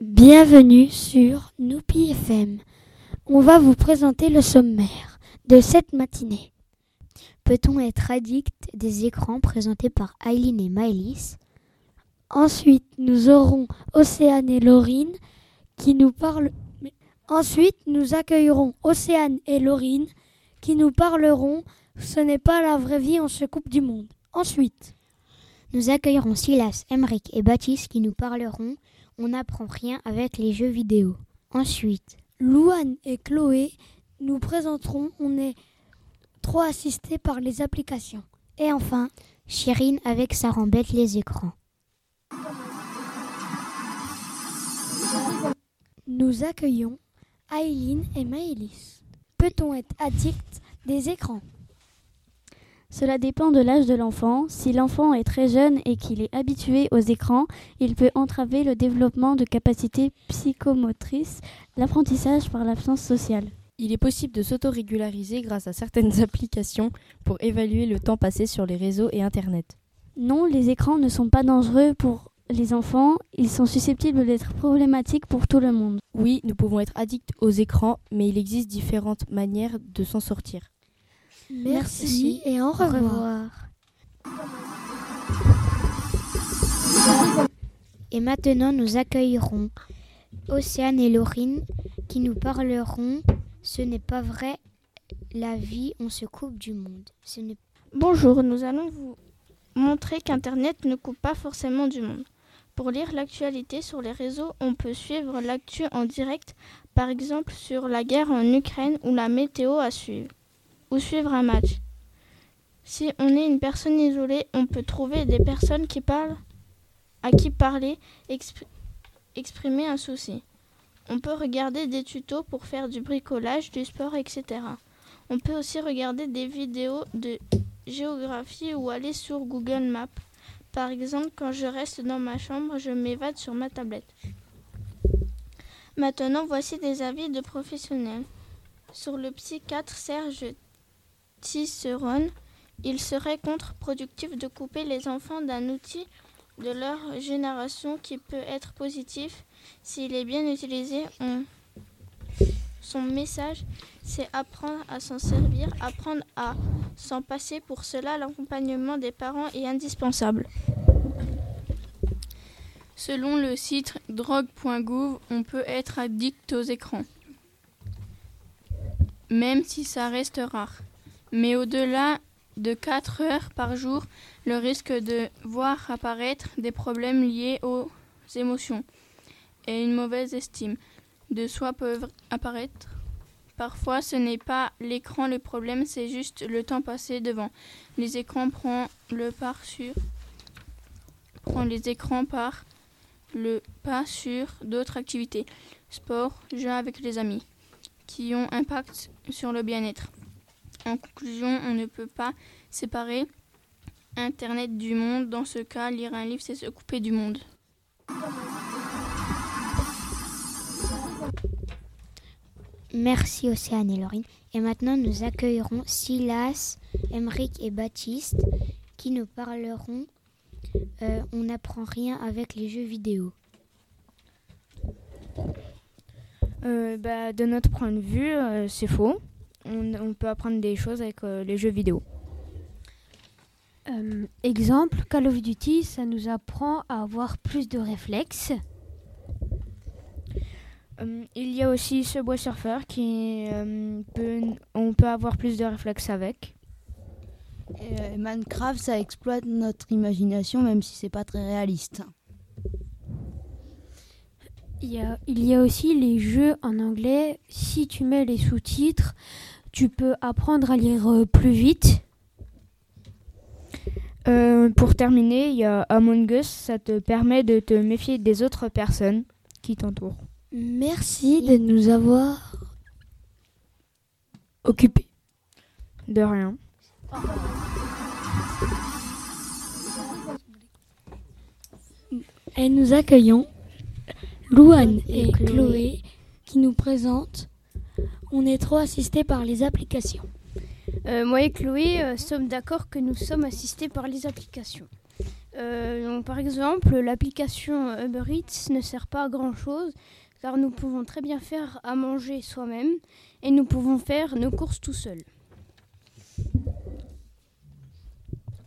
Bienvenue sur Noupi FM. On va vous présenter le sommaire de cette matinée. Peut-on être addict des écrans présentés par Eileen et Maëlys? Ensuite, nous aurons Océane et Laurine qui nous parlent. Ensuite, nous accueillerons Océane et Laurine qui nous parleront Ce n'est pas la vraie vie, on se coupe du monde. Ensuite, nous accueillerons Silas, Emeric et Baptiste qui nous parleront On n'apprend rien avec les jeux vidéo. Ensuite, Louane et Chloé nous présenteront On est trop assistés par les applications. Et enfin, Chirine avec sa rembête les écrans. Nous accueillons Aileen et Maëlys. Peut-on être addict des écrans? Cela dépend de l'âge de l'enfant. Si l'enfant est très jeune et qu'il est habitué aux écrans, il peut entraver le développement de capacités psychomotrices, l'apprentissage par l'absence sociale. Il est possible de s'autorégulariser grâce à certaines applications pour évaluer le temps passé sur les réseaux et Internet. Non, les écrans ne sont pas dangereux pour les enfants, ils sont susceptibles d'être problématiques pour tout le monde. Oui, nous pouvons être addicts aux écrans, mais il existe différentes manières de s'en sortir. Merci, et au revoir. Et maintenant, nous accueillerons Océane et Laurine qui nous parleront Ce n'est pas vrai, la vie, on se coupe du monde. Bonjour, nous allons vous montrer qu'Internet ne coupe pas forcément du monde. Pour lire l'actualité sur les réseaux, on peut suivre l'actu en direct, par exemple sur la guerre en Ukraine ou la météo à suivre, ou suivre un match. Si on est une personne isolée, on peut trouver des personnes qui parlent, à qui parler, exprimer un souci. On peut regarder des tutos pour faire du bricolage, du sport, etc. On peut aussi regarder des vidéos de géographie ou aller sur Google Maps. Par exemple, quand je reste dans ma chambre, je m'évade sur ma tablette. Maintenant, voici des avis de professionnels. Sur le psychiatre Serge Tisserone, il serait contre-productif de couper les enfants d'un outil de leur génération qui peut être positif s'il est bien utilisé. Son message, c'est apprendre à s'en servir, apprendre à s'en passer. Pour cela, l'accompagnement des parents est indispensable. Selon le site drogue.gouv, on peut être addict aux écrans, même si ça reste rare. Mais au-delà de 4 heures par jour, le risque de voir apparaître des problèmes liés aux émotions et une mauvaise estime de soi peuvent apparaître. Parfois, ce n'est pas l'écran le problème, c'est juste le temps passé devant. Les écrans prennent le pas sur prend les écrans par le pas sur d'autres activités, sport, jeux avec les amis, qui ont impact sur le bien-être. En conclusion, on ne peut pas séparer Internet du monde. Dans ce cas, lire un livre, c'est se couper du monde. Merci Océane et Laurine. Et maintenant, nous accueillerons Silas, Emeric et Baptiste qui nous parleront euh, On n'apprend rien avec les jeux vidéo. Euh, bah, de notre point de vue, euh, c'est faux. On, peut apprendre des choses avec les jeux vidéo. exemple, Call of Duty, ça nous apprend à avoir plus de réflexes. Euh, il y a aussi ce bois surfeur qui euh, peut, on peut avoir plus de réflexes avec. Euh, Minecraft, ça exploite notre imagination, même si c'est pas très réaliste. Il y, a, il y a aussi les jeux en anglais. Si tu mets les sous-titres, tu peux apprendre à lire plus vite. pour terminer, il y a Among Us, ça te permet de te méfier des autres personnes qui t'entourent. Merci de nous avoir occupés. De rien. Et nous accueillons Louane et Chloé qui nous présentent On est trop assistés par les applications. Euh, moi et Chloé euh, sommes d'accord que nous sommes assistés par les applications. donc, par exemple, l'application Uber Eats ne sert pas à grand chose car nous pouvons très bien faire à manger soi-même et nous pouvons faire nos courses tout seuls.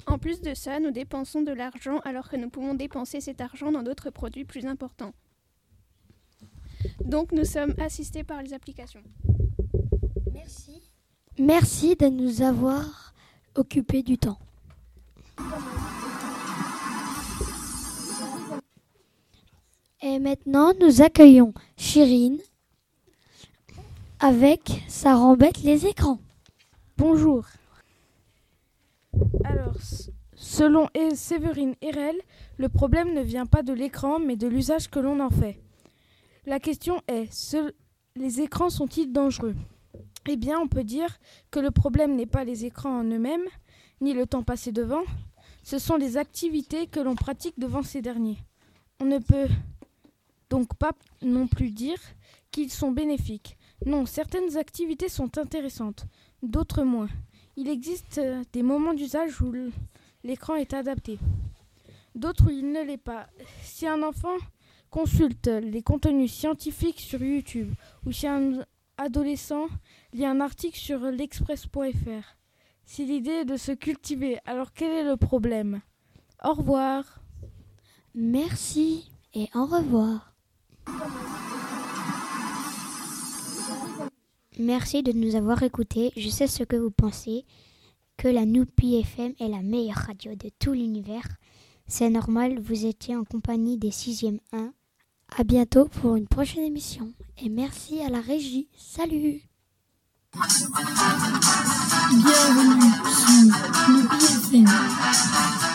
En plus de ça, nous dépensons de l'argent alors que nous pouvons dépenser cet argent dans d'autres produits plus importants. Donc nous sommes assistés par les applications. Merci. Merci de nous avoir occupé du temps. Et maintenant, nous accueillons Chirine avec Ça rembête les écrans. Bonjour. Alors, selon e- Séverine Erel, le problème ne vient pas de l'écran, mais de l'usage que l'on en fait. La question est, les écrans sont-ils dangereux? Eh bien, on peut dire que le problème n'est pas les écrans en eux-mêmes, ni le temps passé devant, ce sont les activités que l'on pratique devant ces derniers. On ne peut donc pas non plus dire qu'ils sont bénéfiques. Non, certaines activités sont intéressantes, d'autres moins. Il existe euh, des moments d'usage où l'écran est adapté, d'autres où il ne l'est pas. Si un enfant consulte les contenus scientifiques sur YouTube ou si un adolescent lit un article sur l'express.fr, si l'idée est de se cultiver, alors quel est le problème? Au revoir. Merci et au revoir. Merci de nous avoir écoutés. Je sais ce que vous pensez, que la Noupi FM est la meilleure radio de tout l'univers. C'est normal, vous étiez en compagnie des 6e 1. À bientôt pour une prochaine émission. Et merci à la régie. Salut Bienvenue sur Noupi FM.